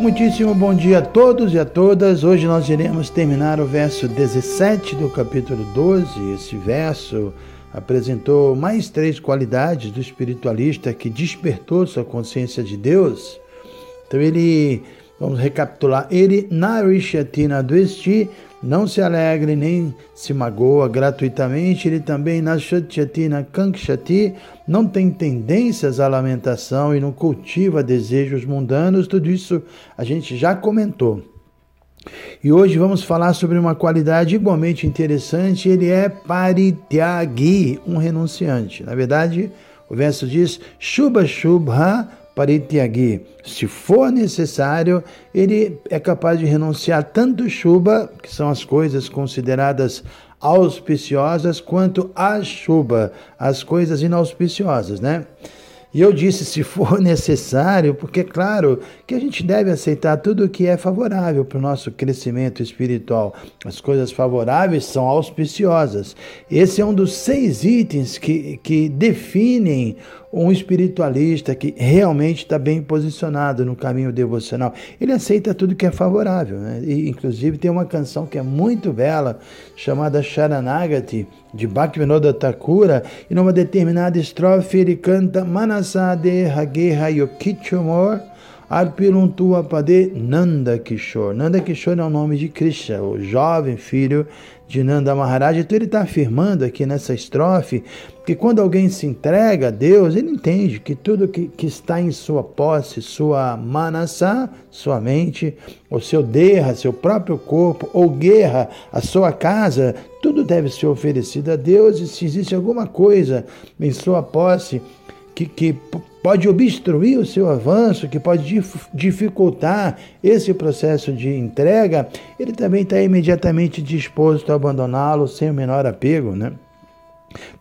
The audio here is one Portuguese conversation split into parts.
Muitíssimo bom dia a todos e a todas. Hoje nós iremos terminar o verso 17 do capítulo 12. Esse verso apresentou mais três qualidades do espiritualista que despertou sua consciência de Deus. Então ele, vamos recapitular, ele narishatina dvesti, não se alegre nem se magoa gratuitamente, ele também nashatyatina kankshati, não tem tendências à lamentação e não cultiva desejos mundanos, tudo isso a gente já comentou. E hoje vamos falar sobre uma qualidade igualmente interessante, ele é parityagi, um renunciante. Na verdade, o verso diz Shubha Shubha Parityagi. Se for necessário, ele é capaz de renunciar tanto Shubha, que são as coisas consideradas auspiciosas, quanto a Shubha, as coisas inauspiciosas, né? E eu disse, se for necessário, porque claro que a gente deve aceitar tudo o que é favorável para o nosso crescimento espiritual. As coisas favoráveis são auspiciosas. Esse é um dos seis itens que, que definem um espiritualista que realmente está bem posicionado no caminho devocional. Ele aceita tudo que é favorável. Né? E, inclusive tem uma canção que é muito bela, chamada Sharanagati, de Bhaktivinoda Thakura, e numa determinada estrofe ele canta Manasade Hageha Yokichomor Arpiruntua Pade Nanda Kishore. Nanda Kishore é o nome de Krishna, o jovem filho de Nanda Maharaj. Então ele está afirmando aqui nessa estrofe que quando alguém se entrega a Deus, ele entende que tudo que, que está em sua posse, sua manasa, sua mente, o seu derra, seu próprio corpo, ou guerra, a sua casa, tudo deve ser oferecido a Deus. E se existe alguma coisa em sua posse que, que pode obstruir o seu avanço, que pode dificultar esse processo de entrega, ele também está imediatamente disposto a abandoná-lo sem o menor apego, né?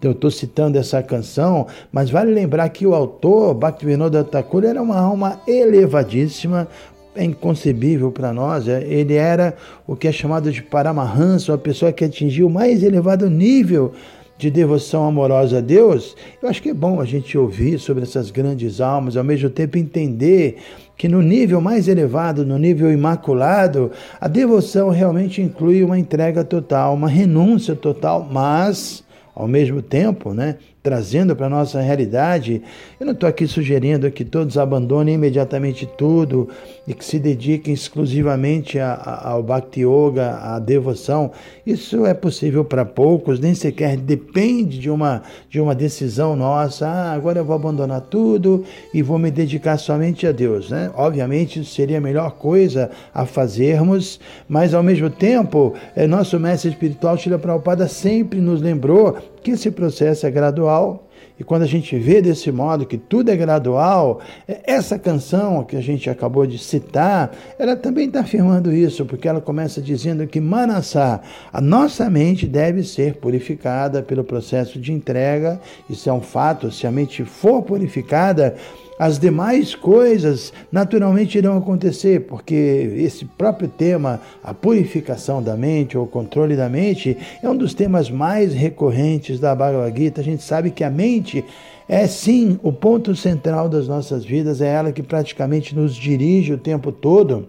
Eu estou citando essa canção, mas vale lembrar que o autor, Bhaktivinoda Thakur, era uma alma elevadíssima, é inconcebível para nós. É, ele era o que é chamado de Paramahansa, uma pessoa que atingiu o mais elevado nível de devoção amorosa a Deus, eu acho que é bom a gente ouvir sobre essas grandes almas, ao mesmo tempo entender que no nível mais elevado, no nível imaculado, a devoção realmente inclui uma entrega total, uma renúncia total, mas ao mesmo tempo, né, trazendo para a nossa realidade, eu não estou aqui sugerindo que todos abandonem imediatamente tudo e que se dediquem exclusivamente a, a, ao Bhakti Yoga, à devoção. Isso é possível para poucos, nem sequer depende de uma, de uma decisão nossa. Ah, agora eu vou abandonar tudo e vou me dedicar somente a Deus. Né? Obviamente, isso seria a melhor coisa a fazermos, mas ao mesmo tempo, é, nosso mestre espiritual, Shila Prabhupada, sempre nos lembrou que esse processo é gradual. E quando a gente vê desse modo que tudo é gradual, é, essa canção que a gente acabou de citar, ela também está afirmando isso, porque ela começa dizendo que Manassá, a nossa mente deve ser purificada pelo processo de entrega. Isso é um fato, se a mente for purificada, as demais coisas naturalmente irão acontecer, porque esse próprio tema, a purificação da mente ou o controle da mente, é um dos temas mais recorrentes da Bhagavad Gita. A gente sabe que a mente é sim o ponto central das nossas vidas, é ela que praticamente nos dirige o tempo todo.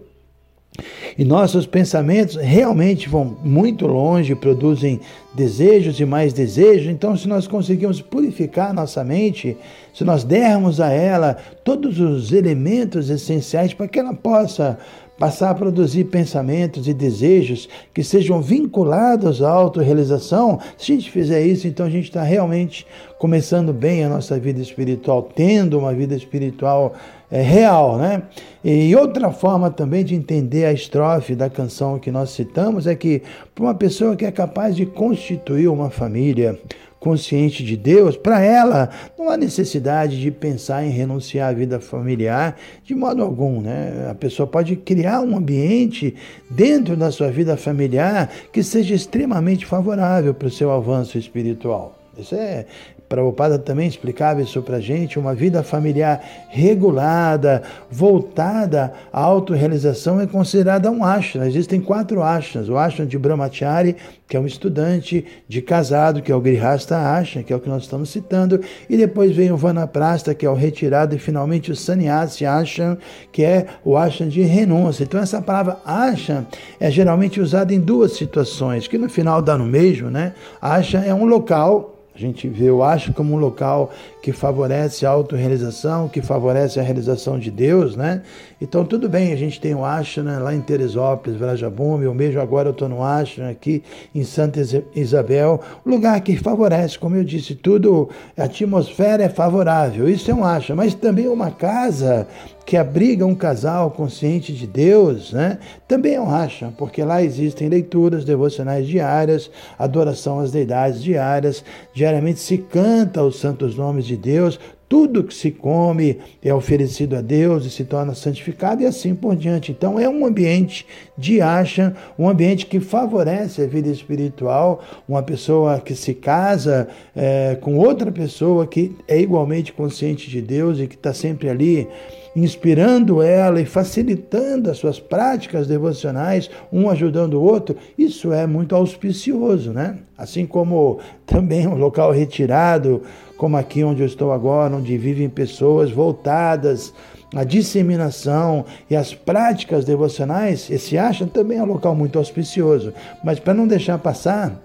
E nossos pensamentos realmente vão muito longe, produzem desejos e mais desejos. Então, se nós conseguirmos purificar nossa mente, se nós dermos a ela todos os elementos essenciais para que ela possa passar a produzir pensamentos e desejos que sejam vinculados à autorrealização, se a gente fizer isso, então a gente está realmente começando bem a nossa vida espiritual, tendo uma vida espiritual é, real, né? E outra forma também de entender a estrofe da canção que nós citamos é que para uma pessoa que é capaz de constituir uma família, consciente de Deus, para ela não há necessidade de pensar em renunciar à vida familiar de modo algum. Né? A pessoa pode criar um ambiente dentro da sua vida familiar que seja extremamente favorável para o seu avanço espiritual. Isso é, Prabhupada também explicava isso para a gente, uma vida familiar regulada, voltada à autorrealização é considerada um ashram. Existem quatro ashrams. O ashram de Brahmachari, que é um estudante de casado, que é o Grihasta Ashram, que é o que nós estamos citando, e depois vem o Vanaprasta, que é o retirado, e finalmente o Sannyasi Ashram, que é o ashram de renúncia. Então essa palavra ashram é geralmente usada em duas situações, que no final dá no mesmo, né? Ashram é um local a gente vê o Ashram como um local que favorece a autorrealização, que favorece a realização de Deus, né? Então, tudo bem, a gente tem o Ashram né, lá em Teresópolis, Vrajabum, eu mesmo agora eu estou no Ashram aqui em Santa Isabel, lugar que favorece, como eu disse, tudo, a atmosfera é favorável, isso é um Ashram, mas também uma casa que abriga um casal consciente de Deus, né? Também é um Ashram, porque lá existem leituras devocionais diárias, adoração às deidades diárias, diariamente se canta os santos nomes de Deus, tudo que se come é oferecido a Deus e se torna santificado e assim por diante. Então é um ambiente de acha, um ambiente que favorece a vida espiritual, uma pessoa que se casa é, com outra pessoa que é igualmente consciente de Deus e que está sempre ali inspirando ela e facilitando as suas práticas devocionais, um ajudando o outro, isso é muito auspicioso, né? Assim como também um local retirado, como aqui onde eu estou agora, onde vivem pessoas voltadas à disseminação e às práticas devocionais, esse acha também é um local muito auspicioso. Mas para não deixar passar,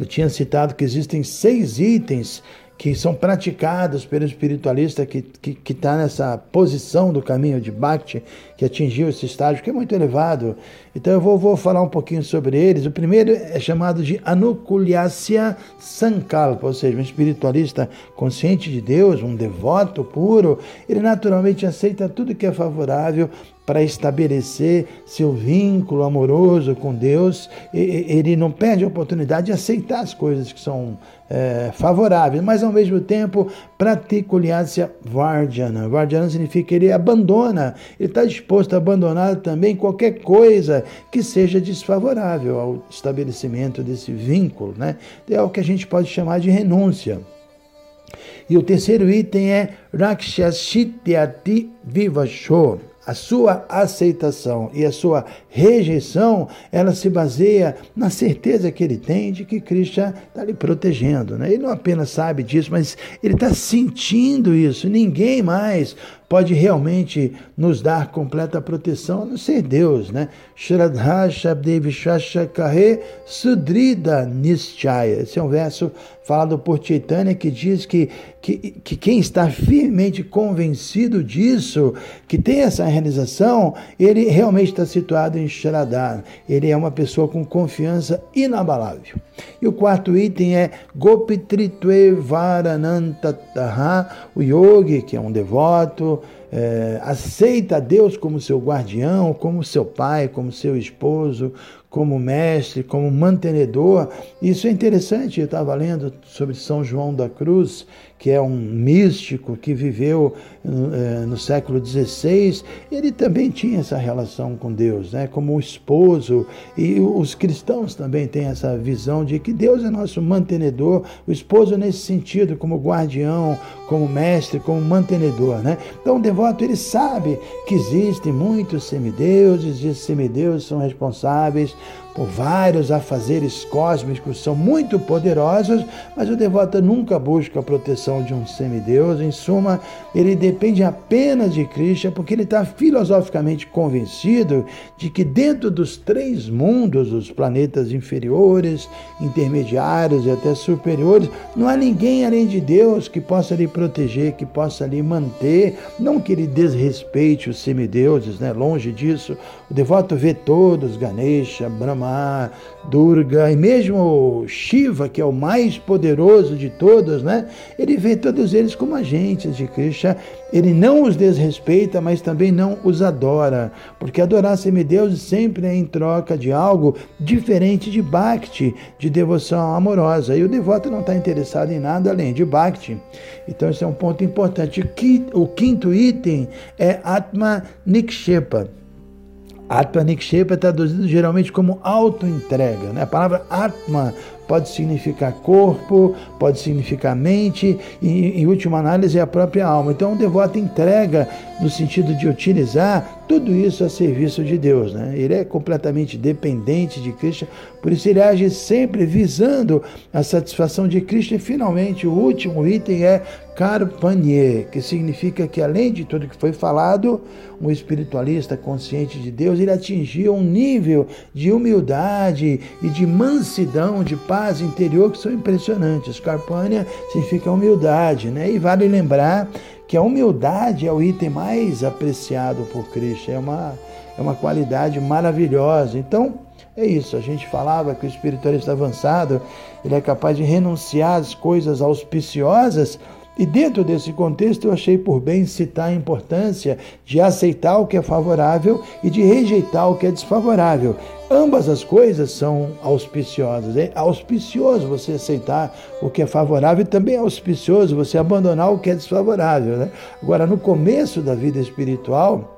eu tinha citado que existem seis itens que são praticados pelo espiritualista que está que, que tá nessa posição do caminho de Bhakti, que atingiu esse estágio, que é muito elevado. Então eu vou, vou falar um pouquinho sobre eles. O primeiro é chamado de Anukulyasya Sankalpa, ou seja, um espiritualista consciente de Deus, um devoto puro, ele naturalmente aceita tudo que é favorável para estabelecer seu vínculo amoroso com Deus, ele não perde a oportunidade de aceitar as coisas que são é, favoráveis, mas ao mesmo tempo praticuliácia vardhana. Vardhana significa que ele abandona, ele está disposto a abandonar também qualquer coisa que seja desfavorável ao estabelecimento desse vínculo, né? É o que a gente pode chamar de renúncia. E o terceiro item é Rakshashityati Vivasho a sua aceitação e a sua rejeição, ela se baseia na certeza que ele tem de que Cristo está lhe protegendo. Né? Ele não apenas sabe disso, mas ele está sentindo isso. Ninguém mais pode realmente nos dar completa proteção, a não ser Deus, né? Shraddha Sudrida Nischaya. Esse é um verso falado por Chaitanya que diz que, que, que quem está firmemente convencido disso, que tem essa ele realmente está situado em Shraddha. Ele é uma pessoa com confiança inabalável. E o quarto item é Gopitritve Varanantataha, o yogi, que é um devoto, é, aceita Deus como seu guardião, como seu pai, como seu esposo, como mestre, como mantenedor. Isso é interessante, eu estava lendo sobre São João da Cruz, que é um místico que viveu eh, no século XVI, ele também tinha essa relação com Deus, né? como esposo, e os cristãos também têm essa visão de que Deus é nosso mantenedor, o esposo nesse sentido, como guardião, como mestre, como mantenedor. Né? Então o devoto ele sabe que existem muitos semideuses, e esses semideuses são responsáveis por vários afazeres cósmicos, são muito poderosos, mas o devoto nunca busca a proteção de um semideus. Em suma, ele depende apenas de Krishna, porque ele está filosoficamente convencido de que dentro dos três mundos, os planetas inferiores, intermediários e até superiores, não há ninguém além de Deus que possa lhe proteger, que possa lhe manter, não que ele desrespeite os semideuses, né? longe disso. O devoto vê todos, Ganesha, Brahma, Durga e mesmo Shiva, que é o mais poderoso de todos, né? Ele vê todos eles como agentes de Krishna. Ele não os desrespeita, mas também não os adora, porque adorar semideuses sempre é em troca de algo diferente de Bhakti, de devoção amorosa. E o devoto não está interessado em nada além de Bhakti. Então, esse é um ponto importante. O quinto item é Atma Nikshepa. Atma Nikshepa é traduzido geralmente como auto-entrega. Né? A palavra Atma pode significar corpo, pode significar mente e, em última análise, é a própria alma. Então, o devoto entrega no sentido de utilizar tudo isso a serviço de Deus. Né? Ele é completamente dependente de Cristo, por isso ele age sempre visando a satisfação de Cristo. E, finalmente, o último item é Karpanye, que significa que, além de tudo que foi falado, um espiritualista consciente de Deus, ele atingiu um nível de humildade e de mansidão, de paz interior que são impressionantes. Karpanya significa humildade, né? E vale lembrar que a humildade é o item mais apreciado por Cristo, é uma, é uma qualidade maravilhosa. Então, é isso, a gente falava que o espiritualista avançado, ele é capaz de renunciar às coisas auspiciosas e dentro desse contexto, eu achei por bem citar a importância de aceitar o que é favorável e de rejeitar o que é desfavorável. Ambas as coisas são auspiciosas. É auspicioso você aceitar o que é favorável e também é auspicioso você abandonar o que é desfavorável. Né? Agora, no começo da vida espiritual,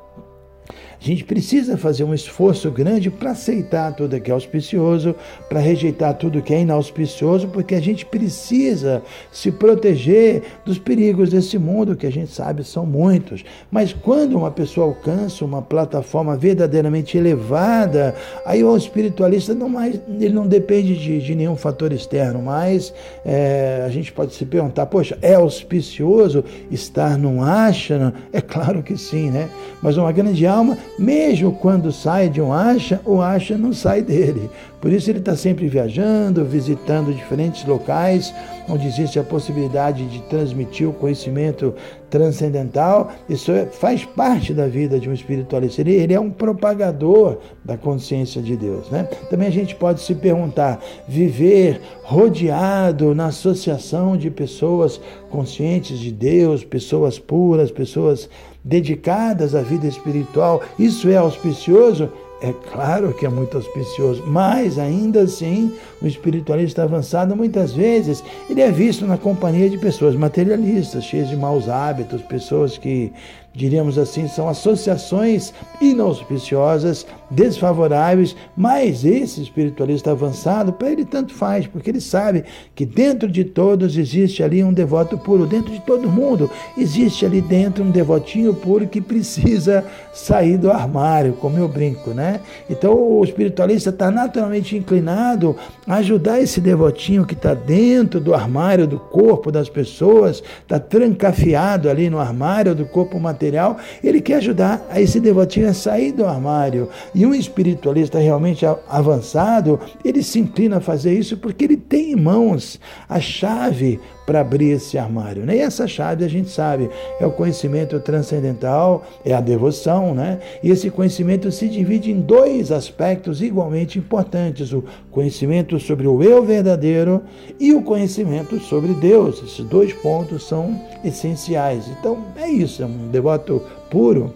a gente precisa fazer um esforço grande para aceitar tudo que é auspicioso, para rejeitar tudo que é inauspicioso, porque a gente precisa se proteger dos perigos desse mundo, que a gente sabe são muitos. Mas quando uma pessoa alcança uma plataforma verdadeiramente elevada, aí o espiritualista não mais, ele não depende de, de nenhum fator externo, mas é, a gente pode se perguntar, poxa, é auspicioso estar num ashana? É claro que sim, né? Mas uma grande alma mesmo quando sai de um acha, o acha não sai dele. Por isso ele está sempre viajando, visitando diferentes locais onde existe a possibilidade de transmitir o conhecimento transcendental. Isso é, faz parte da vida de um espiritualista. Ele, ele, é um propagador da consciência de Deus. Né? Também a gente pode se perguntar: viver rodeado na associação de pessoas conscientes de Deus, pessoas puras, pessoas dedicadas à vida espiritual, isso é auspicioso? É claro que é muito auspicioso, mas ainda assim, o espiritualista avançado, muitas vezes, ele é visto na companhia de pessoas materialistas, cheias de maus hábitos, pessoas que diríamos assim, são associações inauspiciosas, desfavoráveis, mas esse espiritualista avançado, para ele tanto faz, porque ele sabe que dentro de todos existe ali um devoto puro, dentro de todo mundo existe ali dentro um devotinho puro que precisa sair do armário, como eu brinco, né? Então o espiritualista está naturalmente inclinado ajudar esse devotinho que está dentro do armário do corpo das pessoas, está trancafiado ali no armário do corpo material ele quer ajudar a esse devotinho a sair do armário. E um espiritualista realmente avançado, ele se inclina a fazer isso porque ele tem em mãos a chave para abrir esse armário. Né? E essa chave a gente sabe, é o conhecimento transcendental, é a devoção, né? E esse conhecimento se divide em dois aspectos igualmente importantes: o conhecimento sobre o eu verdadeiro e o conhecimento sobre Deus. Esses dois pontos são essenciais. Então é isso, é um devoto puro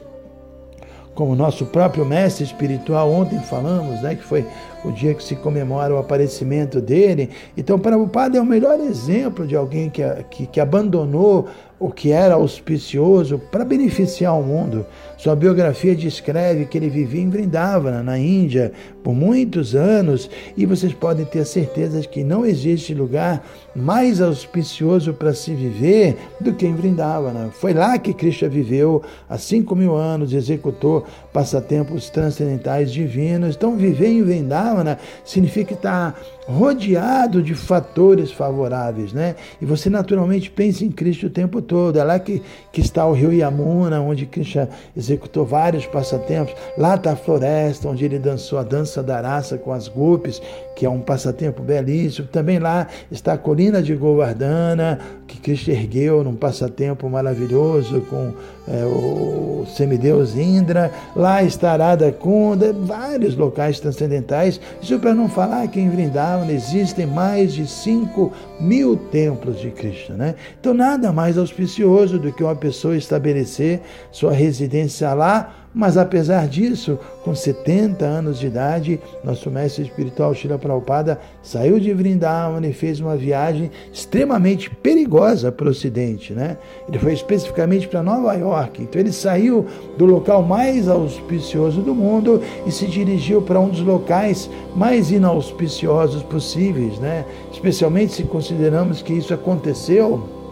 como nosso próprio mestre espiritual ontem falamos, né, que foi o dia que se comemora o aparecimento dele. Então, padre é o melhor exemplo de alguém que, que, que abandonou o que era auspicioso para beneficiar o mundo. Sua biografia descreve que ele vivia em Vrindavana, na Índia, por muitos anos, e vocês podem ter certeza de que não existe lugar mais auspicioso para se viver do que em Vrindavana. Foi lá que Krishna viveu há cinco mil anos, executou passatempos transcendentais divinos. Então, viver em Vrindavana significa estar rodeado de fatores favoráveis, né? E você naturalmente pensa em Cristo o tempo todo. É lá que, que está o rio Yamuna, onde Krishna executou vários passatempos. Lá está a floresta, onde ele dançou a dança da raça com as gopis, que é um passatempo belíssimo. Também lá está a colina de Govardhana, que Cristo ergueu num passatempo maravilhoso com é, o semideus Indra, lá está Arada Kunda, vários locais transcendentais. Isso para não falar que em Vrindavan existem mais de 5 mil templos de Krishna. Né? Então, nada mais auspicioso do que uma pessoa estabelecer sua residência lá mas apesar disso, com 70 anos de idade, nosso mestre espiritual Shila Prabhupada saiu de Vrindavan e fez uma viagem extremamente perigosa para o Ocidente. Né? Ele foi especificamente para Nova York. Então ele saiu do local mais auspicioso do mundo e se dirigiu para um dos locais mais inauspiciosos possíveis, né? especialmente se consideramos que isso aconteceu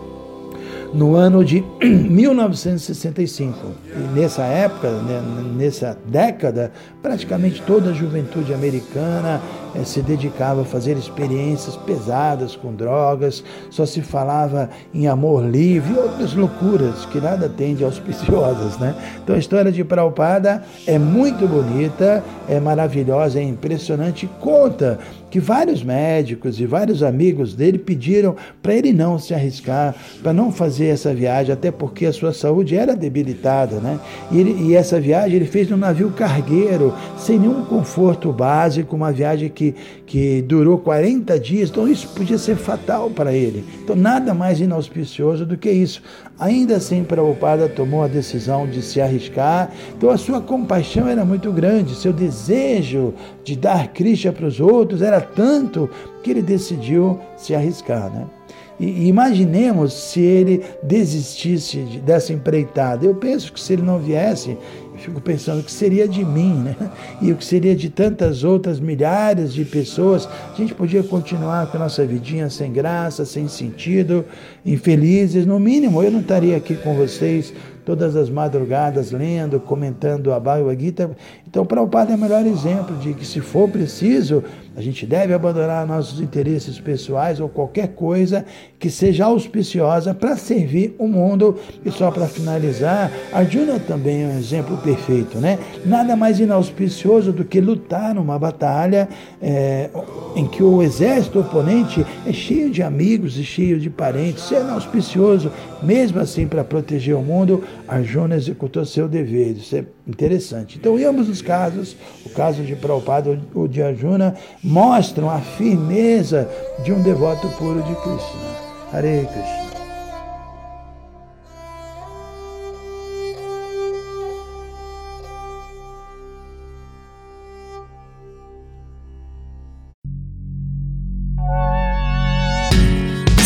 no ano de 1965. E nessa época, né, nessa década, praticamente toda a juventude americana se dedicava a fazer experiências pesadas com drogas, só se falava em amor livre e outras loucuras que nada tem de auspiciosas. Né? Então a história de Prabhupada é muito bonita, é maravilhosa, é impressionante, conta que vários médicos e vários amigos dele pediram para ele não se arriscar, para não fazer essa viagem, até porque a sua saúde era debilitada, né? E, ele, e essa viagem ele fez num navio cargueiro, sem nenhum conforto básico, uma viagem que, que durou 40 dias, então isso podia ser fatal para ele. Então nada mais inauspicioso do que isso. Ainda assim, Prabhupada tomou a decisão de se arriscar, então a sua compaixão era muito grande, seu desejo de dar Krishna para os outros era tanto que ele decidiu se arriscar, né? E imaginemos se ele desistisse dessa empreitada. Eu penso que se ele não viesse, fico pensando o que seria de mim, né? E o que seria de tantas outras milhares de pessoas. A gente podia continuar com a nossa vidinha sem graça, sem sentido, infelizes. No mínimo, eu não estaria aqui com vocês todas as madrugadas lendo, comentando a Bhagavad Gita. Então, para o Padre é o melhor exemplo de que, se for preciso, a gente deve abandonar nossos interesses pessoais ou qualquer coisa que seja auspiciosa para servir o mundo. E só para finalizar, Arjuna também é um exemplo perfeito, né? Nada mais inauspicioso do que lutar numa batalha é, em que o exército oponente é cheio de amigos e cheio de parentes, sendo auspicioso, mesmo assim, para proteger o mundo, Arjuna executou seu dever. Isso é interessante. Então, em ambos os casos, o caso de Prabhupada ou de Arjuna, mostram a firmeza de um devoto puro de Krishna. Hare Krishna.